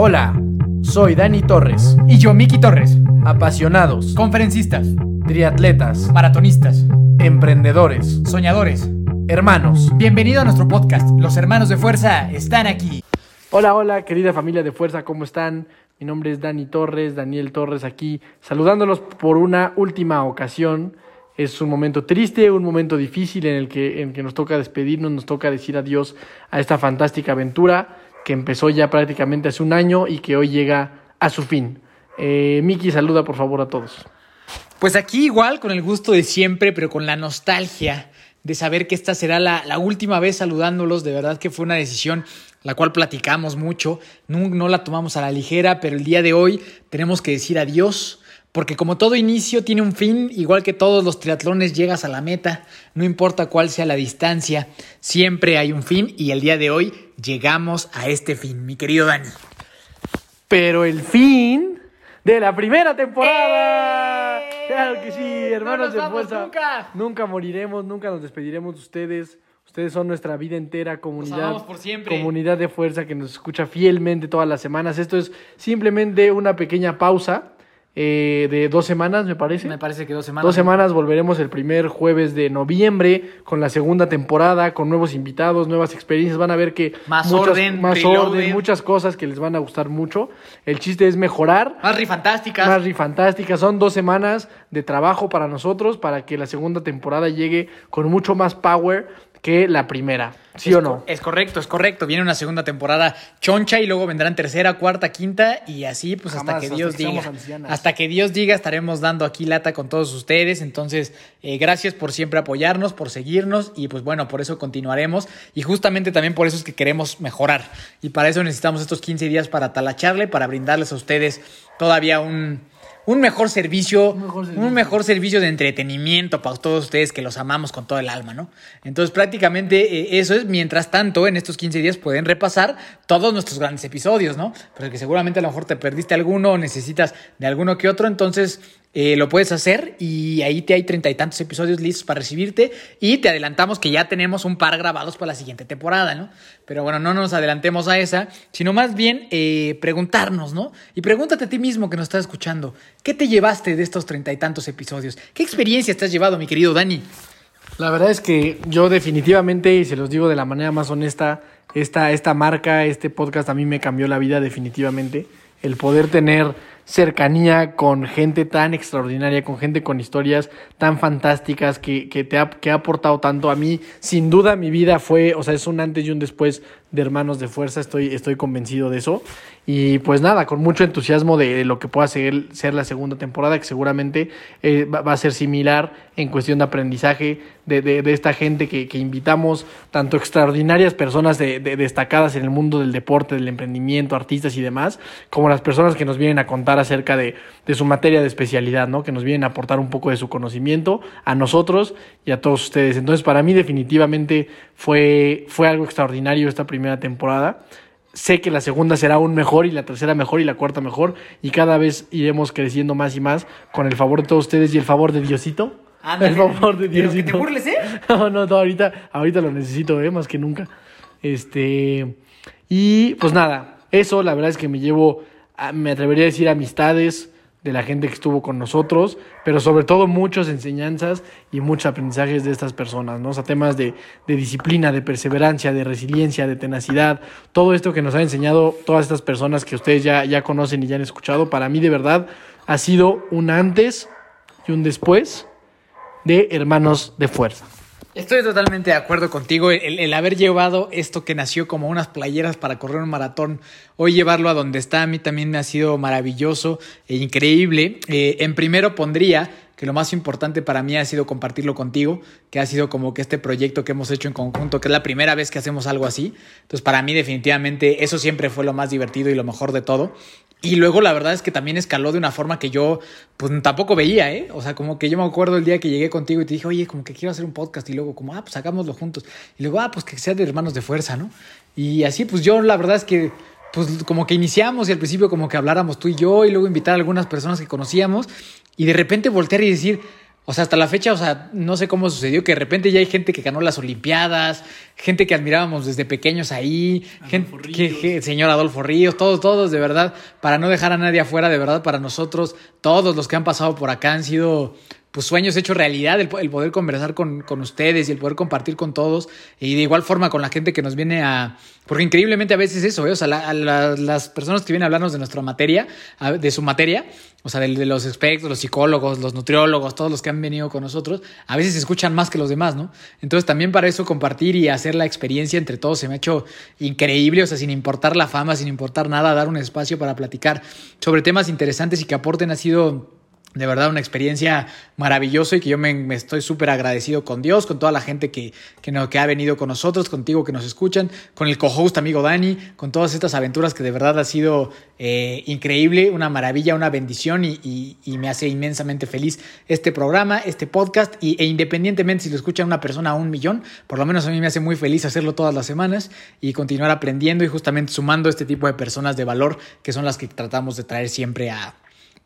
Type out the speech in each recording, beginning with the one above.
Hola, soy Dani Torres. Y yo, Miki Torres. Apasionados, Conferencistas, triatletas, maratonistas, emprendedores, soñadores. hermanos. Bienvenido a nuestro podcast. Los hermanos de fuerza están aquí. Hola, hola, querida familia de Fuerza, ¿cómo están? Mi nombre es Dani Torres, Daniel Torres aquí, saludándolos por una última ocasión. Es un momento triste, un momento difícil en el que, en que nos toca despedirnos, nos toca decir adiós a esta fantástica aventura que empezó ya prácticamente hace un año y que hoy llega a su fin. Eh, Miki, saluda por favor a todos. Pues aquí igual, con el gusto de siempre, pero con la nostalgia de saber que esta será la, última vez saludándolos. De verdad que fue una decisión la cual platicamos mucho, no la tomamos a la ligera, pero el día de hoy tenemos que decir adiós. Porque como todo inicio tiene un fin, igual que todos los triatlones llegas a la meta, no importa cuál sea la distancia, siempre hay un fin y el día de hoy llegamos a este fin, mi querido Dani. Pero el fin de la primera temporada. Claro que sí, hermanos ¡No nos de fuerza. nunca! Nunca moriremos, nunca nos despediremos de ustedes. Ustedes son nuestra vida entera, comunidad, por siempre. comunidad de fuerza que nos escucha fielmente todas las semanas. Esto es simplemente una pequeña pausa eh, de dos semanas, me parece. Me parece que dos semanas. Dos semanas volveremos el primer jueves de noviembre con la segunda temporada, con nuevos invitados, nuevas experiencias. Van a ver que Más muchas, orden, más orden, muchas cosas que les van a gustar mucho. El chiste es mejorar. Más rifantásticas. Más fantásticas. Son dos semanas de trabajo para nosotros para que la segunda temporada llegue con mucho más power que la primera. ¿Sí Es o no? Es correcto, es correcto. Viene una segunda temporada choncha y luego vendrán tercera, cuarta, quinta y así pues hasta que Dios diga. Hasta que Dios diga estaremos dando aquí lata con todos ustedes. Entonces, eh, gracias por siempre apoyarnos, por seguirnos y pues bueno, por eso continuaremos y justamente también por eso es que queremos mejorar. Y para eso necesitamos estos 15 días para talacharle, para brindarles a ustedes todavía un... Un mejor servicio, un mejor mejor servicio. de entretenimiento para todos ustedes que los amamos con todo el alma, ¿no? Entonces, prácticamente eh, eso es. Mientras tanto, en estos 15 días pueden repasar todos nuestros grandes episodios, ¿no? Pero que seguramente a lo mejor te perdiste alguno o necesitas de alguno que otro, entonces eh, lo puedes hacer y ahí te hay treinta y tantos episodios listos para recibirte y te adelantamos que ya tenemos un par grabados para la siguiente temporada, ¿no? Pero bueno, no nos adelantemos a esa, sino más bien eh, preguntarnos, ¿no? Y pregúntate a ti mismo que nos estás escuchando, ¿qué te llevaste de estos treinta y tantos episodios? ¿Qué experiencia te has llevado, mi querido Dani? La verdad es que yo definitivamente, y se los digo de la manera más honesta, esta, esta marca, este podcast a mí me cambió la vida definitivamente. El poder tener cercanía con gente tan extraordinaria, con gente con historias tan fantásticas que, que te ha, que ha aportado tanto a mí. Sin duda mi vida fue, o sea, es un antes y un después de Hermanos de Fuerza, estoy, estoy convencido de eso. Y pues nada, con mucho entusiasmo de lo que pueda ser, ser la segunda temporada, que seguramente eh, va, a ser similar en cuestión de aprendizaje de, de- esta gente que, que invitamos, tanto extraordinarias personas de- de- destacadas en el mundo del deporte, del emprendimiento, artistas y demás, como las personas que nos vienen a contar acerca de, de su materia de especialidad, ¿no? que nos vienen a aportar un poco de su conocimiento a nosotros y a todos ustedes. Entonces, para mí definitivamente fue, fue algo extraordinario esta primera temporada. Sé que la segunda será aún mejor y la tercera mejor y la cuarta mejor y cada vez iremos creciendo más y más con el favor de todos ustedes y el favor de Diosito. Ándale. el favor de Pero que Diosito. te burles, ¿eh? No, no, no, ahorita, ahorita lo necesito, ¿eh? Más que nunca. Este. Y pues nada, eso la verdad es que me llevo, a- me atrevería a decir amistades de la gente que estuvo con nosotros, pero sobre todo muchas enseñanzas y muchos aprendizajes de estas personas, ¿no? O sea, temas de, disciplina, de perseverancia, de resiliencia, de tenacidad, todo esto que nos han enseñado todas estas personas que ustedes ya, ya conocen y ya han escuchado, para mí de verdad ha sido un antes y un después de Hermanos de Fuerza. Estoy totalmente de acuerdo contigo. El, haber llevado esto que nació como unas playeras para correr un maratón, hoy llevarlo a donde está, a mí también me ha sido maravilloso e increíble. Eh, en primero pondría que lo más importante para mí ha sido compartirlo contigo, que ha sido como que este proyecto que hemos hecho en conjunto, que es la primera vez que hacemos algo así. Entonces, para mí definitivamente eso siempre fue lo más divertido y lo mejor de todo. Y luego la verdad es que también escaló de una forma que yo pues tampoco veía, ¿eh? O sea, como que yo me acuerdo el día que llegué contigo y te dije, oye, como que quiero hacer un podcast y luego como, ah, pues hagámoslo juntos. Y luego, ah, pues que sea de hermanos de fuerza, ¿no? Y así pues yo la verdad es que pues como que iniciamos y al principio como que habláramos tú y yo y luego invitar a algunas personas que conocíamos y de repente voltear y decir, O sea, hasta la fecha, o sea, no sé cómo sucedió que de repente ya hay gente que ganó las Olimpiadas, gente que admirábamos desde pequeños ahí, gente, que, señor Adolfo Ríos, todos, todos, de verdad, para no dejar a nadie afuera, de verdad, para nosotros, todos los que han pasado por acá han sido pues sueños hechos realidad, el, poder conversar con, con, ustedes y el poder compartir con todos y de igual forma con la gente que nos viene a... Porque increíblemente a veces eso, ¿eh? o sea, las personas que vienen a hablarnos de nuestra materia, de su materia, o sea, de, los expertos, los psicólogos, los nutriólogos, todos los que han venido con nosotros, a veces escuchan más que los demás, ¿no? Entonces también para eso compartir y hacer la experiencia entre todos se me ha hecho increíble, o sea, sin importar la fama, sin importar nada, dar un espacio para platicar sobre temas interesantes y que aporten ha sido de verdad una experiencia maravillosa y que yo me, estoy súper agradecido con Dios, con toda la gente que, que, no, que ha venido con nosotros, contigo que nos escuchan, con el co-host amigo Dani, con todas estas aventuras que de verdad ha sido eh, increíble, una maravilla, una bendición y, y, me hace inmensamente feliz este programa, este podcast. Y, e independientemente si lo escucha una persona a un millón, por lo menos a mí me hace muy feliz hacerlo todas las semanas y continuar aprendiendo y justamente sumando este tipo de personas de valor que son las que tratamos de traer siempre a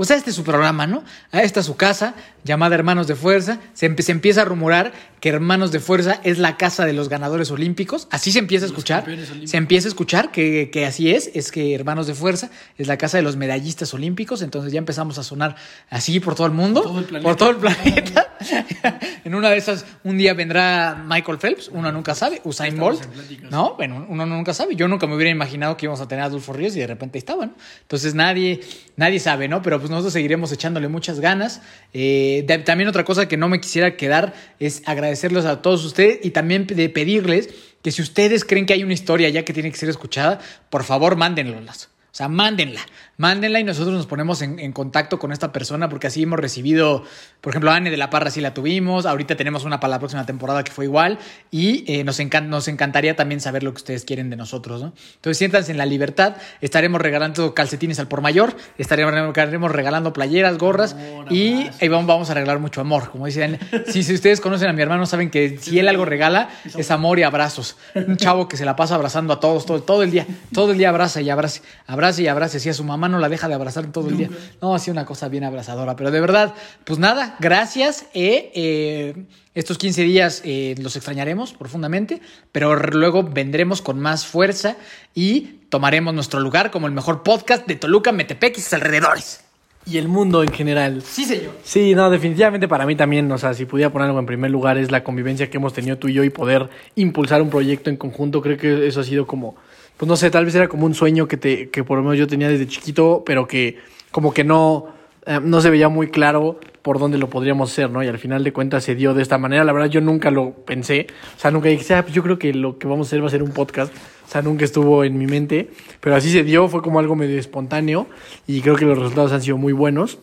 pues a este es su programa, ¿no? A esta su casa, llamada Hermanos de Fuerza. Se, empieza a rumorar que Hermanos de Fuerza es la casa de los ganadores olímpicos. Así se empieza a escuchar. Se empieza a escuchar que, que, así es, es que Hermanos de Fuerza es la casa de los medallistas olímpicos. Entonces ya empezamos a sonar así por todo el mundo, por todo el planeta. en una de esas, un día vendrá Michael Phelps, uno nunca sabe, Usain Bolt. No, bueno, uno nunca sabe. Yo nunca me hubiera imaginado que íbamos a tener a Adolfo Ríos y de repente estaban. Entonces nadie, nadie sabe, ¿no? Pero pues nosotros seguiremos echándole muchas ganas. Eh, también otra cosa que no me quisiera quedar es agradecerles a todos ustedes y también de pedirles que si ustedes creen que hay una historia ya que tiene que ser escuchada, por favor mándenlas. O sea, mándenla mándenla y nosotros nos ponemos en, contacto con esta persona porque así hemos recibido, por ejemplo, Anne de la Parra sí la tuvimos, ahorita tenemos una para la próxima temporada que fue igual y eh, nos, nos encantaría también saber lo que ustedes quieren de nosotros, ¿no? Entonces siéntanse en la libertad, estaremos regalando calcetines al por mayor, estaremos, regalando playeras, gorras y ahí vamos, vamos a regalar mucho amor, como dicen, si, si ustedes conocen a mi hermano saben que si él algo regala es amor y abrazos, un chavo que se la pasa abrazando a todos todo, todo el día, todo el día abraza y abraza, abraza y abraza, así a su mamá no la deja de abrazar todo el día. No, ha sido una cosa bien abrazadora. Pero de verdad, pues nada, gracias. Eh, eh, estos 15 días eh, los extrañaremos profundamente, pero luego vendremos con más fuerza y tomaremos nuestro lugar como el mejor podcast de Toluca, Metepec y sus alrededores. Y el mundo en general. Sí, señor. Sí, no, definitivamente para mí también, o sea, si pudiera poner algo en primer lugar es la convivencia que hemos tenido tú y yo y poder impulsar un proyecto en conjunto. Creo que eso ha sido como pues no sé, tal vez era como un sueño que, te, que por lo menos yo tenía desde chiquito, pero que como que no, eh, no se veía muy claro por dónde lo podríamos hacer, ¿no? Y al final de cuentas se dio de esta manera. La verdad yo nunca lo pensé, o sea, nunca dije, ah, pues yo creo que lo que vamos a hacer va a ser un podcast, o sea, nunca estuvo en mi mente, pero así se dio, fue como algo medio espontáneo y creo que los resultados han sido muy buenos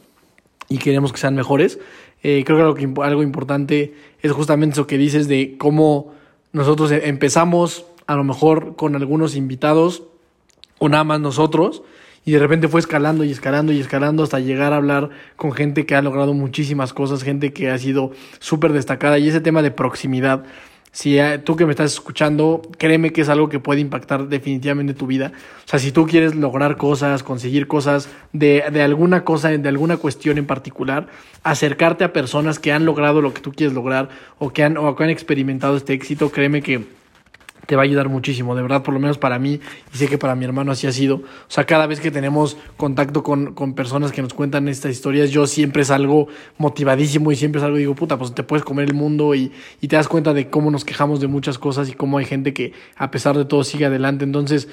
y queremos que sean mejores. Eh, creo que algo, algo importante es justamente eso que dices de cómo nosotros e-, empezamos a lo mejor con algunos invitados o nada más nosotros. Y de repente fue escalando y escalando y escalando hasta llegar a hablar con gente que ha logrado muchísimas cosas, gente que ha sido súper destacada. Y ese tema de proximidad, si tú que me estás escuchando, créeme que es algo que puede impactar definitivamente tu vida. O sea, si tú quieres lograr cosas, conseguir cosas de, de alguna cosa, de alguna cuestión en particular, acercarte a personas que han logrado lo que tú quieres lograr o que han, o que han experimentado este éxito, créeme que te va a ayudar muchísimo, de verdad, por lo menos para mí, y sé que para mi hermano así ha sido. O sea, cada vez que tenemos contacto con, con personas que nos cuentan estas historias, yo siempre salgo motivadísimo y siempre salgo y digo, puta, pues te puedes comer el mundo y, y te das cuenta de cómo nos quejamos de muchas cosas y cómo hay gente que a pesar de todo sigue adelante. Entonces,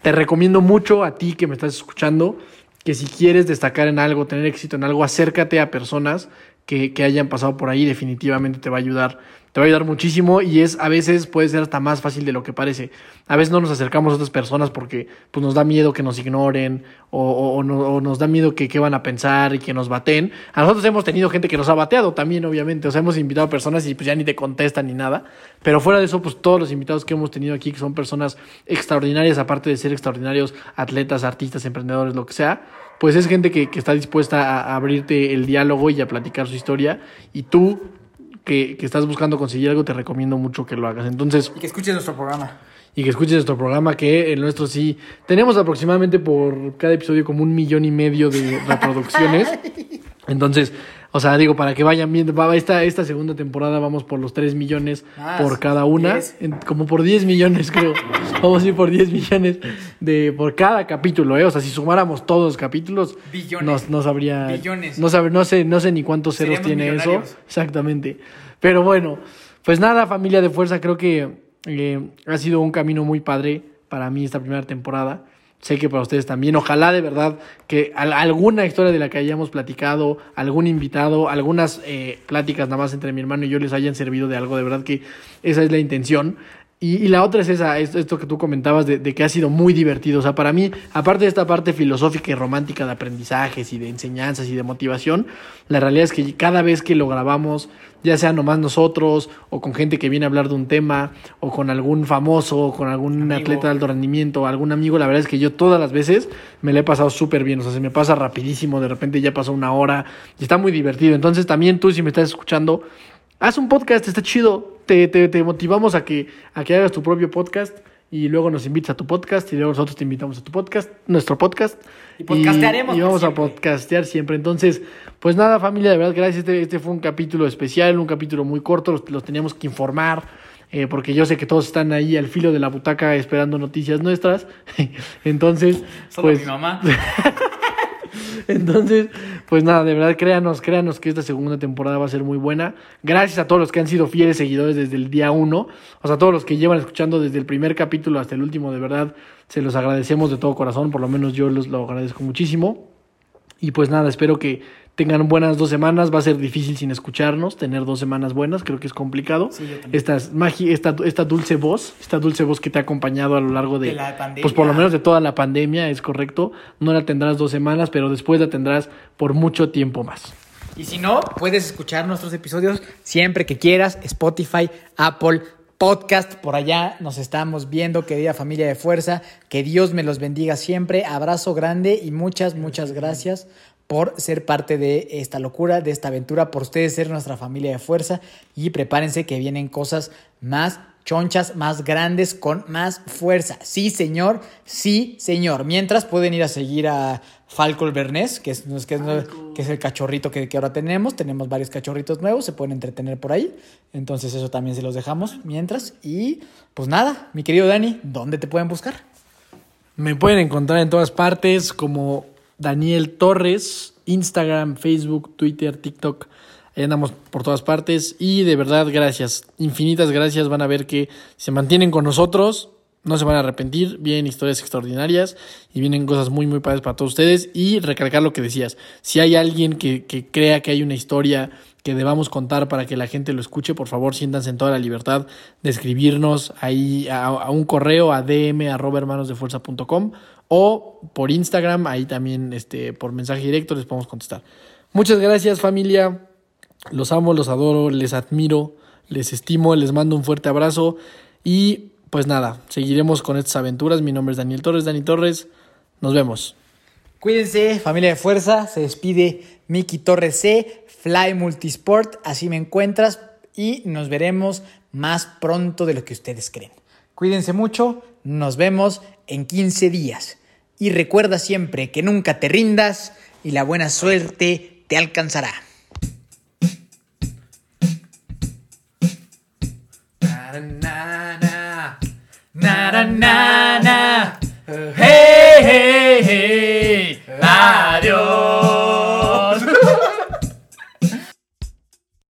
te recomiendo mucho a ti que me estás escuchando que si quieres destacar en algo, tener éxito en algo, acércate a personas que, que hayan pasado por ahí, definitivamente te va a ayudar te va a ayudar muchísimo y es a veces puede ser hasta más fácil de lo que parece. A veces no nos acercamos a otras personas porque pues, nos da miedo que nos ignoren o, o, nos da miedo que qué van a pensar y que nos baten. A nosotros hemos tenido gente que nos ha bateado también, obviamente. O sea, hemos invitado a personas y pues ya ni te contestan ni nada. Pero fuera de eso, pues todos los invitados que hemos tenido aquí, que son personas extraordinarias, aparte de ser extraordinarios atletas, artistas, emprendedores, lo que sea, pues es gente que, que está dispuesta a abrirte el diálogo y a platicar su historia. Y tú que, estás buscando conseguir algo, te recomiendo mucho que lo hagas. Entonces. Y que escuches nuestro programa. Y que escuches nuestro programa, que el nuestro sí. Tenemos aproximadamente por cada episodio como un millón y medio de reproducciones. Entonces, o sea, digo, para que vayan viendo, va- esta, esta segunda temporada vamos por los 3 millones Más, por cada una, 10. en- como por 10 millones creo, vamos a ir por 10 millones de por cada capítulo, ¿eh? O sea, si sumáramos todos los capítulos, Billones. nos, nos habría... Billones. No, no, sé, no sé ni cuántos ceros tiene eso, exactamente. Pero bueno, pues nada, familia de fuerza, creo que eh, ha sido un camino muy padre para mí esta primera temporada. Sé que para ustedes también. Ojalá de verdad que al- alguna historia de la que hayamos platicado, algún invitado, algunas eh, pláticas nada más entre mi hermano y yo les hayan servido de algo. De verdad que esa es la intención. Y, y la otra es esa, esto, esto que tú comentabas de, de que ha sido muy divertido. O sea, para mí, aparte de esta parte filosófica y romántica de aprendizajes y de enseñanzas y de motivación, la realidad es que cada vez que lo grabamos, ya sea nomás nosotros, o con gente que viene a hablar de un tema, o con algún famoso, o con algún Amigo. atleta de alto rendimiento, o algún amigo, la verdad es que yo todas las veces me la he pasado súper bien. O sea, se me pasa rapidísimo, de repente ya pasó una hora y está muy divertido. Entonces, también tú, si me estás escuchando, haz un podcast, está chido. Te, te, te motivamos a que, a que hagas tu propio podcast y luego nos invitas a tu podcast y luego nosotros te invitamos a tu podcast, nuestro podcast. Y podcastearemos Y, vamos a podcastear siempre. Entonces, pues nada, familia, de verdad, gracias. Este, este fue un capítulo especial, un capítulo muy corto, los, los teníamos que informar. eh, porque yo sé que todos están ahí al filo de la butaca esperando noticias nuestras. Entonces, Solo pues, mi mamá. entonces, pues nada, de verdad, créanos, créanos que esta segunda temporada va a ser muy buena. Gracias a todos los que han sido fieles seguidores desde el día uno. O sea, todos los que llevan escuchando desde el primer capítulo hasta el último, de verdad, se los agradecemos de todo corazón. Por lo menos yo los lo agradezco muchísimo. Y pues nada, espero que tengan buenas dos semanas. Va a ser difícil sin escucharnos, tener dos semanas buenas, creo que es complicado. Sí, esta, magi- esta, esta dulce voz, esta dulce voz que te ha acompañado a lo largo de, De la pandemia. pues por lo menos de toda la pandemia, es correcto. No la tendrás dos semanas, pero después la tendrás por mucho tiempo más. Y si no, puedes escuchar nuestros episodios siempre que quieras. Spotify, Apple, Podcast. Por allá nos estamos viendo, querida familia de fuerza. Que Dios me los bendiga siempre. Abrazo grande y muchas, muchas gracias por ser parte de esta locura, de esta aventura, por ustedes ser nuestra familia de fuerza. Y prepárense que vienen cosas más chonchas, más grandes, con más fuerza. Sí, señor, sí, señor. Mientras pueden ir a seguir a Falco el Bernés, que es, que es, que es el cachorrito que, que ahora tenemos. Tenemos varios cachorritos nuevos, se pueden entretener por ahí. Entonces eso también se los dejamos mientras. Y pues nada, mi querido Dani, ¿dónde te pueden buscar? Me pueden encontrar en todas partes como Daniel Torres, Instagram, Facebook, Twitter, TikTok. Ahí andamos por todas partes y de verdad gracias, infinitas gracias. Van a ver que se mantienen con nosotros, no se van a arrepentir. Vienen historias extraordinarias y vienen cosas muy, muy padres para todos ustedes. Y recalcar lo que decías, si hay alguien que, que crea que hay una historia que debamos contar para que la gente lo escuche, por favor siéntanse en toda la libertad de escribirnos ahí a, un correo a dm arroba hermanosdefuerza.com o por Instagram, ahí también este, por mensaje directo les podemos contestar. Muchas gracias familia, los amo, los adoro, les admiro, les estimo, les mando un fuerte abrazo y pues nada, seguiremos con estas aventuras. Mi nombre es Daniel Torres, Dani Torres, nos vemos. Cuídense, familia de fuerza. Se despide Miki Torres C, Fly Multisport. Así me encuentras y nos veremos más pronto de lo que ustedes creen. Cuídense mucho. Nos vemos en 15 días. Y recuerda siempre que nunca te rindas y la buena suerte te alcanzará.